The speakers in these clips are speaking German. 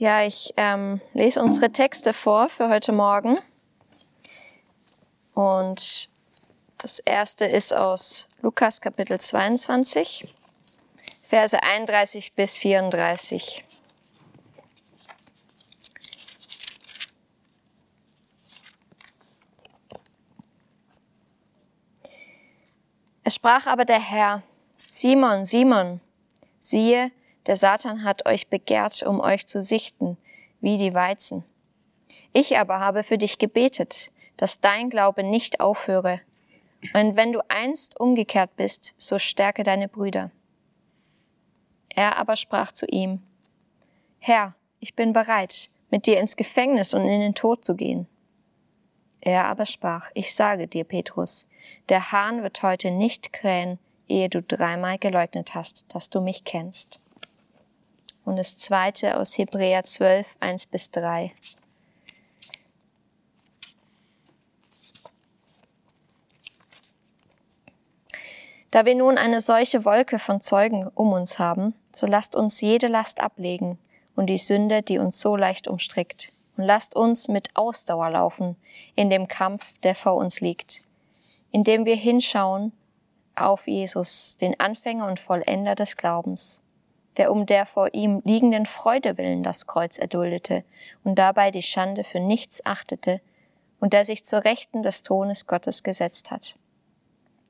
Ja, ich ähm, lese unsere Texte vor für heute Morgen. Und das erste ist aus Lukas Kapitel 22, Verse 31 bis 34. Es sprach aber der Herr, Simon, Simon, siehe, der Satan hat euch begehrt, um euch zu sichten, wie die Weizen. Ich aber habe für dich gebetet, dass dein Glaube nicht aufhöre. Und wenn du einst umgekehrt bist, so stärke deine Brüder. Er aber sprach zu ihm, Herr, ich bin bereit, mit dir ins Gefängnis und in den Tod zu gehen. Er aber sprach, ich sage dir, Petrus, der Hahn wird heute nicht krähen, ehe du dreimal geleugnet hast, dass du mich kennst. Und das zweite aus Hebräer 12, 1 bis 3. Da wir nun eine solche Wolke von Zeugen um uns haben, so lasst uns jede Last ablegen und die Sünde, die uns so leicht umstrickt, und lasst uns mit Ausdauer laufen in dem Kampf, der vor uns liegt, indem wir hinschauen auf Jesus, den Anfänger und Vollender des Glaubens, der um der vor ihm liegenden Freude willen das Kreuz erduldete und dabei die Schande für nichts achtete und der sich zur Rechten des Thrones Gottes gesetzt hat.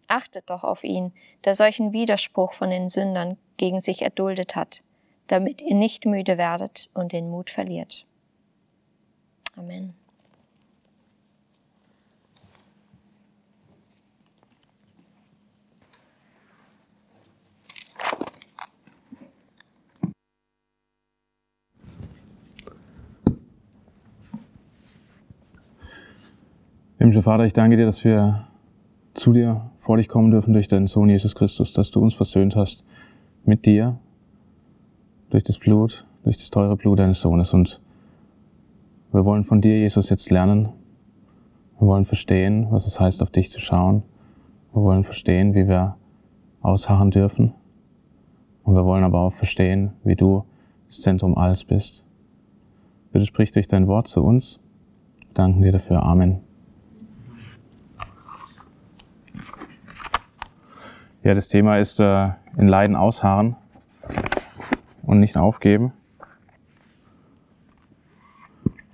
Achtet doch auf ihn, der solchen Widerspruch von den Sündern gegen sich erduldet hat, damit ihr nicht müde werdet und den Mut verliert. Amen. Himmlischer Vater, ich danke dir, dass wir zu dir vor dich kommen dürfen durch deinen Sohn Jesus Christus, dass du uns versöhnt hast mit dir durch das Blut, durch das teure Blut deines Sohnes. Und wir wollen von dir, Jesus, jetzt lernen. Wir wollen verstehen, was es heißt, auf dich zu schauen. Wir wollen verstehen, wie wir ausharren dürfen. Und wir wollen aber auch verstehen, wie du das Zentrum alles bist. Bitte sprich durch dein Wort zu uns. Wir danken dir dafür. Amen. Ja, das Thema ist äh, in Leiden ausharren und nicht aufgeben.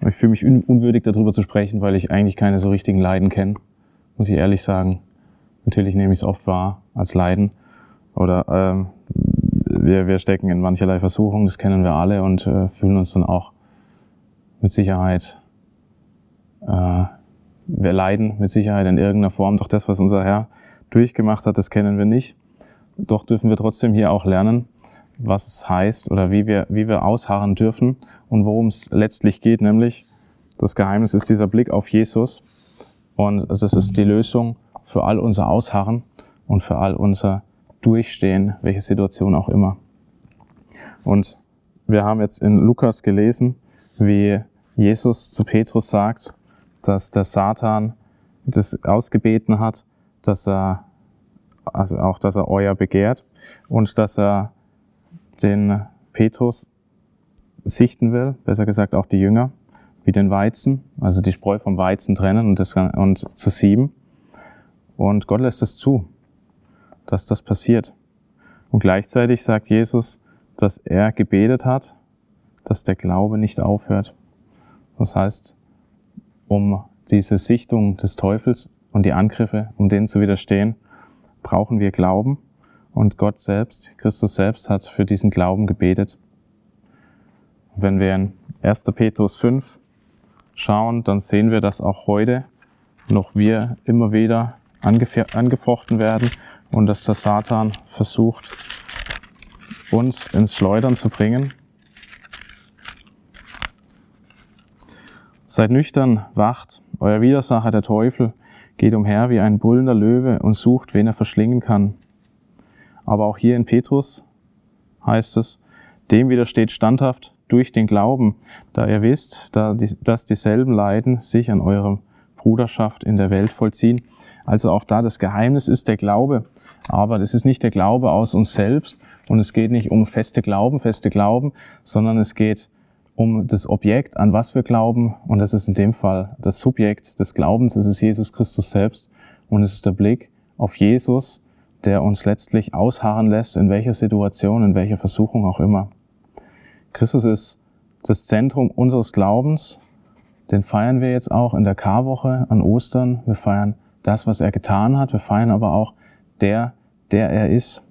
Ich fühle mich un unwürdig darüber zu sprechen, weil ich eigentlich keine so richtigen Leiden kenne, muss ich ehrlich sagen. Natürlich nehme ich es oft wahr als Leiden. Oder ähm, wir, wir stecken in mancherlei Versuchungen, das kennen wir alle und äh, fühlen uns dann auch mit Sicherheit, äh, wir leiden mit Sicherheit in irgendeiner Form. Doch das, was unser Herr durchgemacht hat, das kennen wir nicht. Doch dürfen wir trotzdem hier auch lernen, was es heißt oder wie wir, wie wir ausharren dürfen und worum es letztlich geht, nämlich das Geheimnis ist dieser Blick auf Jesus und das ist die Lösung für all unser Ausharren und für all unser Durchstehen, welche Situation auch immer. Und wir haben jetzt in Lukas gelesen, wie Jesus zu Petrus sagt, dass der Satan das ausgebeten hat, dass er, also auch, dass er euer begehrt und dass er den Petrus sichten will, besser gesagt auch die Jünger, wie den Weizen, also die Spreu vom Weizen trennen und, das, und zu sieben. Und Gott lässt es zu, dass das passiert. Und gleichzeitig sagt Jesus, dass er gebetet hat, dass der Glaube nicht aufhört. Das heißt, um diese Sichtung des Teufels und die Angriffe, um denen zu widerstehen, brauchen wir Glauben. Und Gott selbst, Christus selbst hat für diesen Glauben gebetet. Wenn wir in 1. Petrus 5 schauen, dann sehen wir, dass auch heute noch wir immer wieder angefochten werden und dass der Satan versucht, uns ins Schleudern zu bringen. Seid nüchtern, wacht, euer Widersacher, der Teufel, geht umher wie ein brüllender Löwe und sucht, wen er verschlingen kann. Aber auch hier in Petrus heißt es, dem widersteht standhaft durch den Glauben, da ihr wisst, dass dieselben Leiden sich an eurer Bruderschaft in der Welt vollziehen. Also auch da das Geheimnis ist der Glaube. Aber das ist nicht der Glaube aus uns selbst und es geht nicht um feste Glauben, feste Glauben, sondern es geht um das Objekt, an was wir glauben, und das ist in dem Fall das Subjekt des Glaubens, es ist Jesus Christus selbst, und es ist der Blick auf Jesus, der uns letztlich ausharren lässt, in welcher Situation, in welcher Versuchung auch immer. Christus ist das Zentrum unseres Glaubens, den feiern wir jetzt auch in der Karwoche an Ostern. Wir feiern das, was er getan hat. Wir feiern aber auch der, der er ist.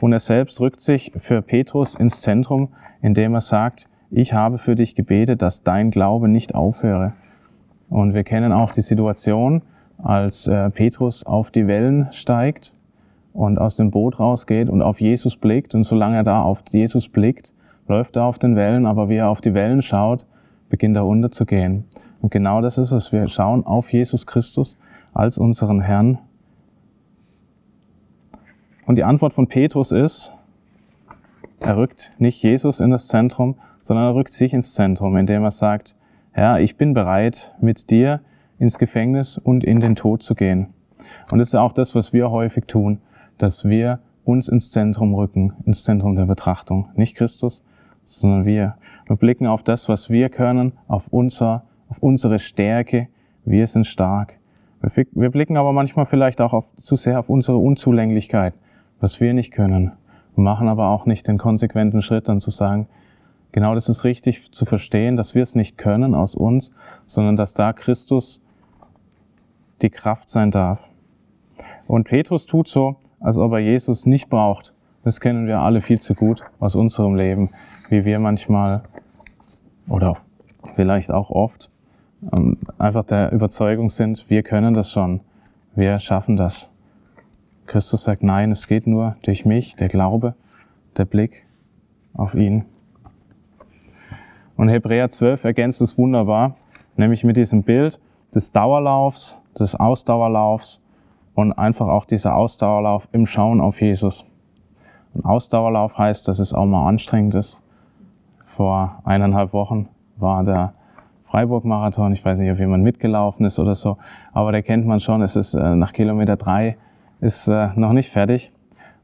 Und er selbst rückt sich für Petrus ins Zentrum, indem er sagt, ich habe für dich gebetet, dass dein Glaube nicht aufhöre. Und wir kennen auch die Situation, als äh, Petrus auf die Wellen steigt und aus dem Boot rausgeht und auf Jesus blickt. Und solange er da auf Jesus blickt, läuft er auf den Wellen, aber wie er auf die Wellen schaut, beginnt er unterzugehen. Und genau das ist es. Wir schauen auf Jesus Christus als unseren Herrn. Und die Antwort von Petrus ist, er rückt nicht Jesus in das Zentrum, sondern er rückt sich ins Zentrum, indem er sagt, Herr, ich bin bereit, mit dir ins Gefängnis und in den Tod zu gehen. Und das ist auch das, was wir häufig tun, dass wir uns ins Zentrum rücken, ins Zentrum der Betrachtung. Nicht Christus, sondern wir. Wir blicken auf das, was wir können, auf, unser, auf unsere Stärke. Wir sind stark. Wir blicken aber manchmal vielleicht auch auf, zu sehr auf unsere Unzulänglichkeit, was wir nicht können. Wir machen aber auch nicht den konsequenten Schritt, dann zu sagen, genau das ist richtig zu verstehen, dass wir es nicht können aus uns, sondern dass da Christus die Kraft sein darf. Und Petrus tut so, als ob er Jesus nicht braucht. Das kennen wir alle viel zu gut aus unserem Leben, wie wir manchmal oder vielleicht auch oft ähm, einfach der Überzeugung sind, wir können das schon, wir schaffen das. Christus sagt, nein, es geht nur durch mich, der Glaube, der Blick auf ihn. Und Hebräer 12 ergänzt es wunderbar, nämlich mit diesem Bild des Dauerlaufs, des Ausdauerlaufs und einfach auch dieser Ausdauerlauf im Schauen auf Jesus. Ein Ausdauerlauf heißt, dass es auch mal anstrengend ist. Vor eineinhalb Wochen war der Freiburg-Marathon. Ich weiß nicht, ob jemand mitgelaufen ist oder so, aber der kennt man schon. Es ist äh, nach Kilometer drei ist äh, noch nicht fertig,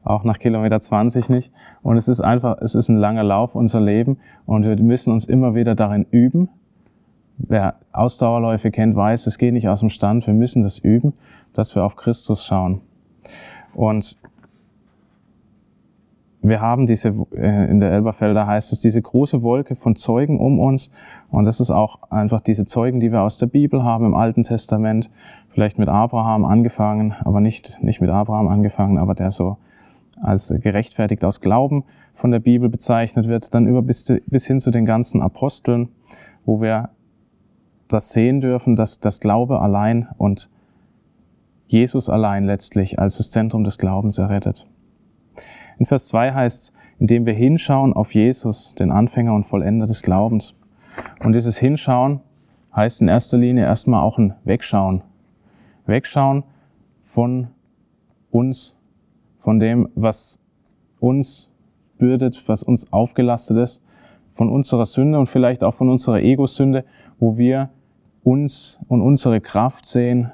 auch nach Kilometer 20 nicht. Und es ist einfach, es ist ein langer Lauf, unser Leben, und wir müssen uns immer wieder darin üben. Wer Ausdauerläufe kennt, weiß, es geht nicht aus dem Stand. Wir müssen das üben, dass wir auf Christus schauen. Und wir haben diese, äh, in der Elberfelder heißt es, diese große Wolke von Zeugen um uns. Und das ist auch einfach diese Zeugen, die wir aus der Bibel haben, im Alten Testament. Vielleicht mit Abraham angefangen, aber nicht, nicht mit Abraham angefangen, aber der so als gerechtfertigt aus Glauben von der Bibel bezeichnet wird, dann über bis, bis hin zu den ganzen Aposteln, wo wir das sehen dürfen, dass das Glaube allein und Jesus allein letztlich als das Zentrum des Glaubens errettet. In Vers 2 heißt es, indem wir hinschauen auf Jesus, den Anfänger und Vollender des Glaubens. Und dieses Hinschauen heißt in erster Linie erstmal auch ein Wegschauen. Wegschauen von uns, von dem, was uns bürdet, was uns aufgelastet ist, von unserer Sünde und vielleicht auch von unserer Ego-Sünde, wo wir uns und unsere Kraft sehen,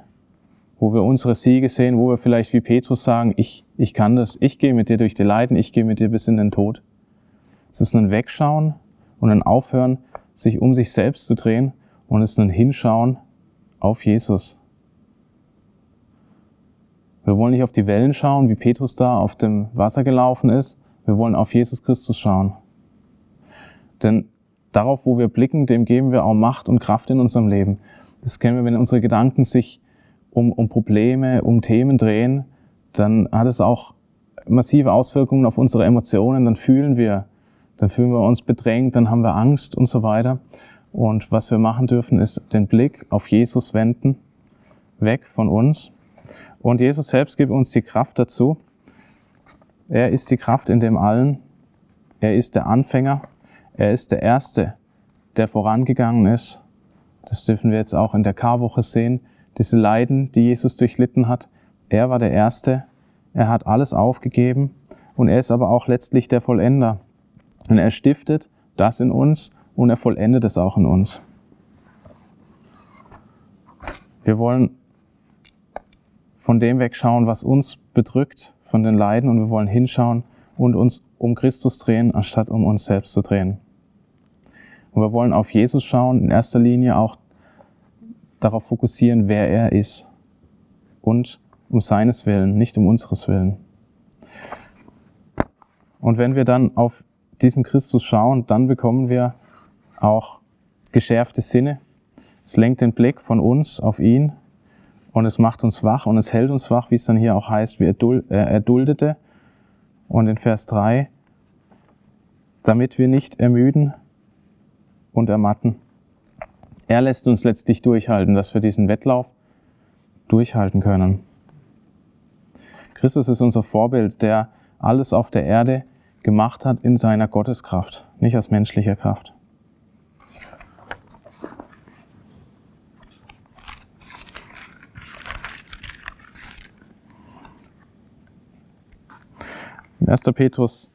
wo wir unsere Siege sehen, wo wir vielleicht wie Petrus sagen, ich, ich kann das, ich gehe mit dir durch die Leiden, ich gehe mit dir bis in den Tod. Es ist ein Wegschauen und ein Aufhören, sich um sich selbst zu drehen und es ist ein Hinschauen auf Jesus. Wir wollen nicht auf die Wellen schauen, wie Petrus da auf dem Wasser gelaufen ist. Wir wollen auf Jesus Christus schauen. Denn darauf, wo wir blicken, dem geben wir auch Macht und Kraft in unserem Leben. Das kennen wir, wenn unsere Gedanken sich um, um Probleme, um Themen drehen, dann hat es auch massive Auswirkungen auf unsere Emotionen. Dann fühlen wir, dann fühlen wir uns bedrängt, dann haben wir Angst und so weiter. Und was wir machen dürfen, ist den Blick auf Jesus wenden, weg von uns. Und Jesus selbst gibt uns die Kraft dazu. Er ist die Kraft in dem Allen. Er ist der Anfänger. Er ist der Erste, der vorangegangen ist. Das dürfen wir jetzt auch in der Karwoche sehen diese Leiden, die Jesus durchlitten hat. Er war der Erste, er hat alles aufgegeben und er ist aber auch letztlich der Vollender. Und er stiftet das in uns und er vollendet es auch in uns. Wir wollen von dem wegschauen, was uns bedrückt, von den Leiden und wir wollen hinschauen und uns um Christus drehen, anstatt um uns selbst zu drehen. Und wir wollen auf Jesus schauen, in erster Linie auch darauf fokussieren, wer er ist. Und um seines Willen, nicht um unseres Willen. Und wenn wir dann auf diesen Christus schauen, dann bekommen wir auch geschärfte Sinne. Es lenkt den Blick von uns auf ihn und es macht uns wach und es hält uns wach, wie es dann hier auch heißt, wie er erduldete. Und in Vers 3, damit wir nicht ermüden und ermatten. Er lässt uns letztlich durchhalten, dass wir diesen Wettlauf durchhalten können. Christus ist unser Vorbild, der alles auf der Erde gemacht hat in seiner Gotteskraft, nicht aus menschlicher Kraft. 1. Petrus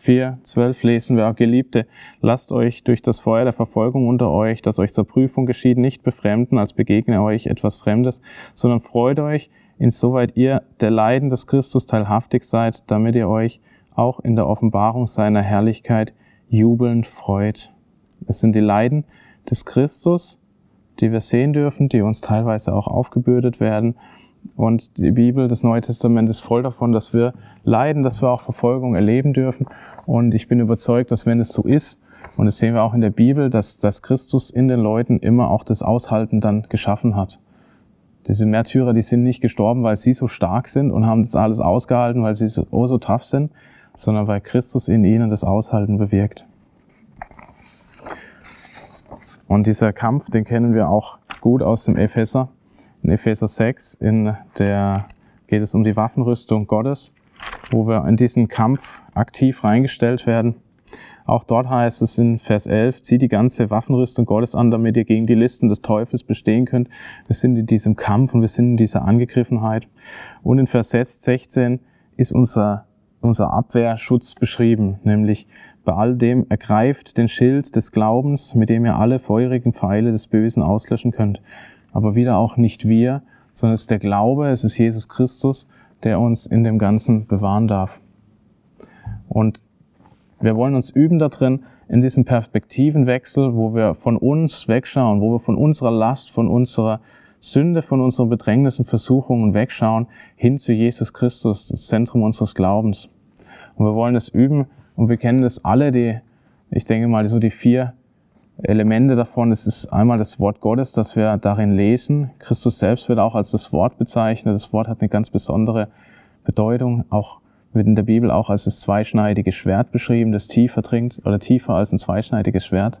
4, 12 lesen wir, Geliebte, lasst euch durch das Feuer der Verfolgung unter euch, das euch zur Prüfung geschieht, nicht befremden, als begegne euch etwas Fremdes, sondern freut euch, insoweit ihr der Leiden des Christus teilhaftig seid, damit ihr euch auch in der Offenbarung seiner Herrlichkeit jubelnd freut. Es sind die Leiden des Christus, die wir sehen dürfen, die uns teilweise auch aufgebürdet werden. Und die Bibel, das Neue Testament ist voll davon, dass wir leiden, dass wir auch Verfolgung erleben dürfen. Und ich bin überzeugt, dass wenn es so ist, und das sehen wir auch in der Bibel, dass, dass Christus in den Leuten immer auch das Aushalten dann geschaffen hat. Diese Märtyrer, die sind nicht gestorben, weil sie so stark sind und haben das alles ausgehalten, weil sie so, oh so tough sind, sondern weil Christus in ihnen das Aushalten bewirkt. Und dieser Kampf, den kennen wir auch gut aus dem Epheser. In Epheser 6, in der geht es um die Waffenrüstung Gottes, wo wir in diesen Kampf aktiv reingestellt werden. Auch dort heißt es in Vers 11, zieh die ganze Waffenrüstung Gottes an, damit ihr gegen die Listen des Teufels bestehen könnt. Wir sind in diesem Kampf und wir sind in dieser Angegriffenheit. Und in Vers 16 ist unser unser Abwehrschutz beschrieben, nämlich bei all dem ergreift den Schild des Glaubens, mit dem ihr alle feurigen Pfeile des Bösen auslöschen könnt. Aber wieder auch nicht wir, sondern es ist der Glaube, es ist Jesus Christus, der uns in dem Ganzen bewahren darf. Und wir wollen uns üben darin, in diesem Perspektivenwechsel, wo wir von uns wegschauen, wo wir von unserer Last, von unserer Sünde von unseren Bedrängnissen, Versuchungen wegschauen, hin zu Jesus Christus, das Zentrum unseres Glaubens. Und wir wollen es üben und wir kennen das alle, die, ich denke mal, so die vier Elemente davon. Es ist einmal das Wort Gottes, das wir darin lesen. Christus selbst wird auch als das Wort bezeichnet. Das Wort hat eine ganz besondere Bedeutung. Auch wird in der Bibel auch als das zweischneidige Schwert beschrieben, das tiefer dringt oder tiefer als ein zweischneidiges Schwert.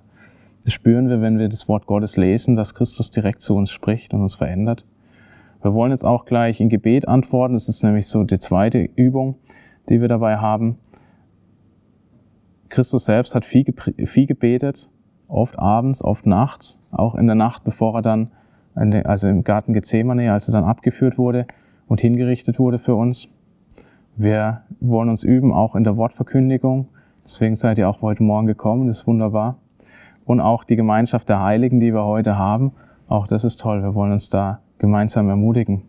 Das spüren wir, wenn wir das Wort Gottes lesen, dass Christus direkt zu uns spricht und uns verändert. Wir wollen jetzt auch gleich in Gebet antworten. Das ist nämlich so die zweite Übung, die wir dabei haben. Christus selbst hat viel, viel gebetet, oft abends, oft nachts, auch in der Nacht, bevor er dann, also im Garten Gethsemane, als er dann abgeführt wurde und hingerichtet wurde für uns. Wir wollen uns üben, auch in der Wortverkündigung. Deswegen seid ihr auch heute Morgen gekommen, das ist wunderbar und auch die Gemeinschaft der Heiligen, die wir heute haben. Auch das ist toll. Wir wollen uns da gemeinsam ermutigen.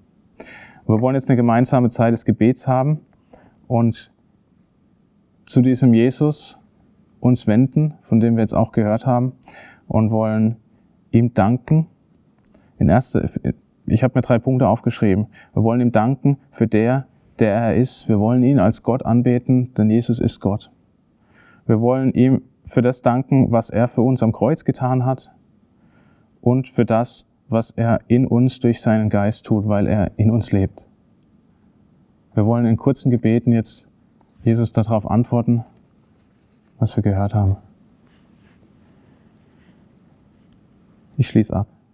Wir wollen jetzt eine gemeinsame Zeit des Gebets haben und zu diesem Jesus uns wenden, von dem wir jetzt auch gehört haben, und wollen ihm danken. In erster, ich habe mir drei Punkte aufgeschrieben. Wir wollen ihm danken für der, der er ist. Wir wollen ihn als Gott anbeten, denn Jesus ist Gott. Wir wollen ihm für das danken, was er für uns am Kreuz getan hat und für das, was er in uns durch seinen Geist tut, weil er in uns lebt. Wir wollen in kurzen Gebeten jetzt Jesus darauf antworten, was wir gehört haben. Ich schließe ab.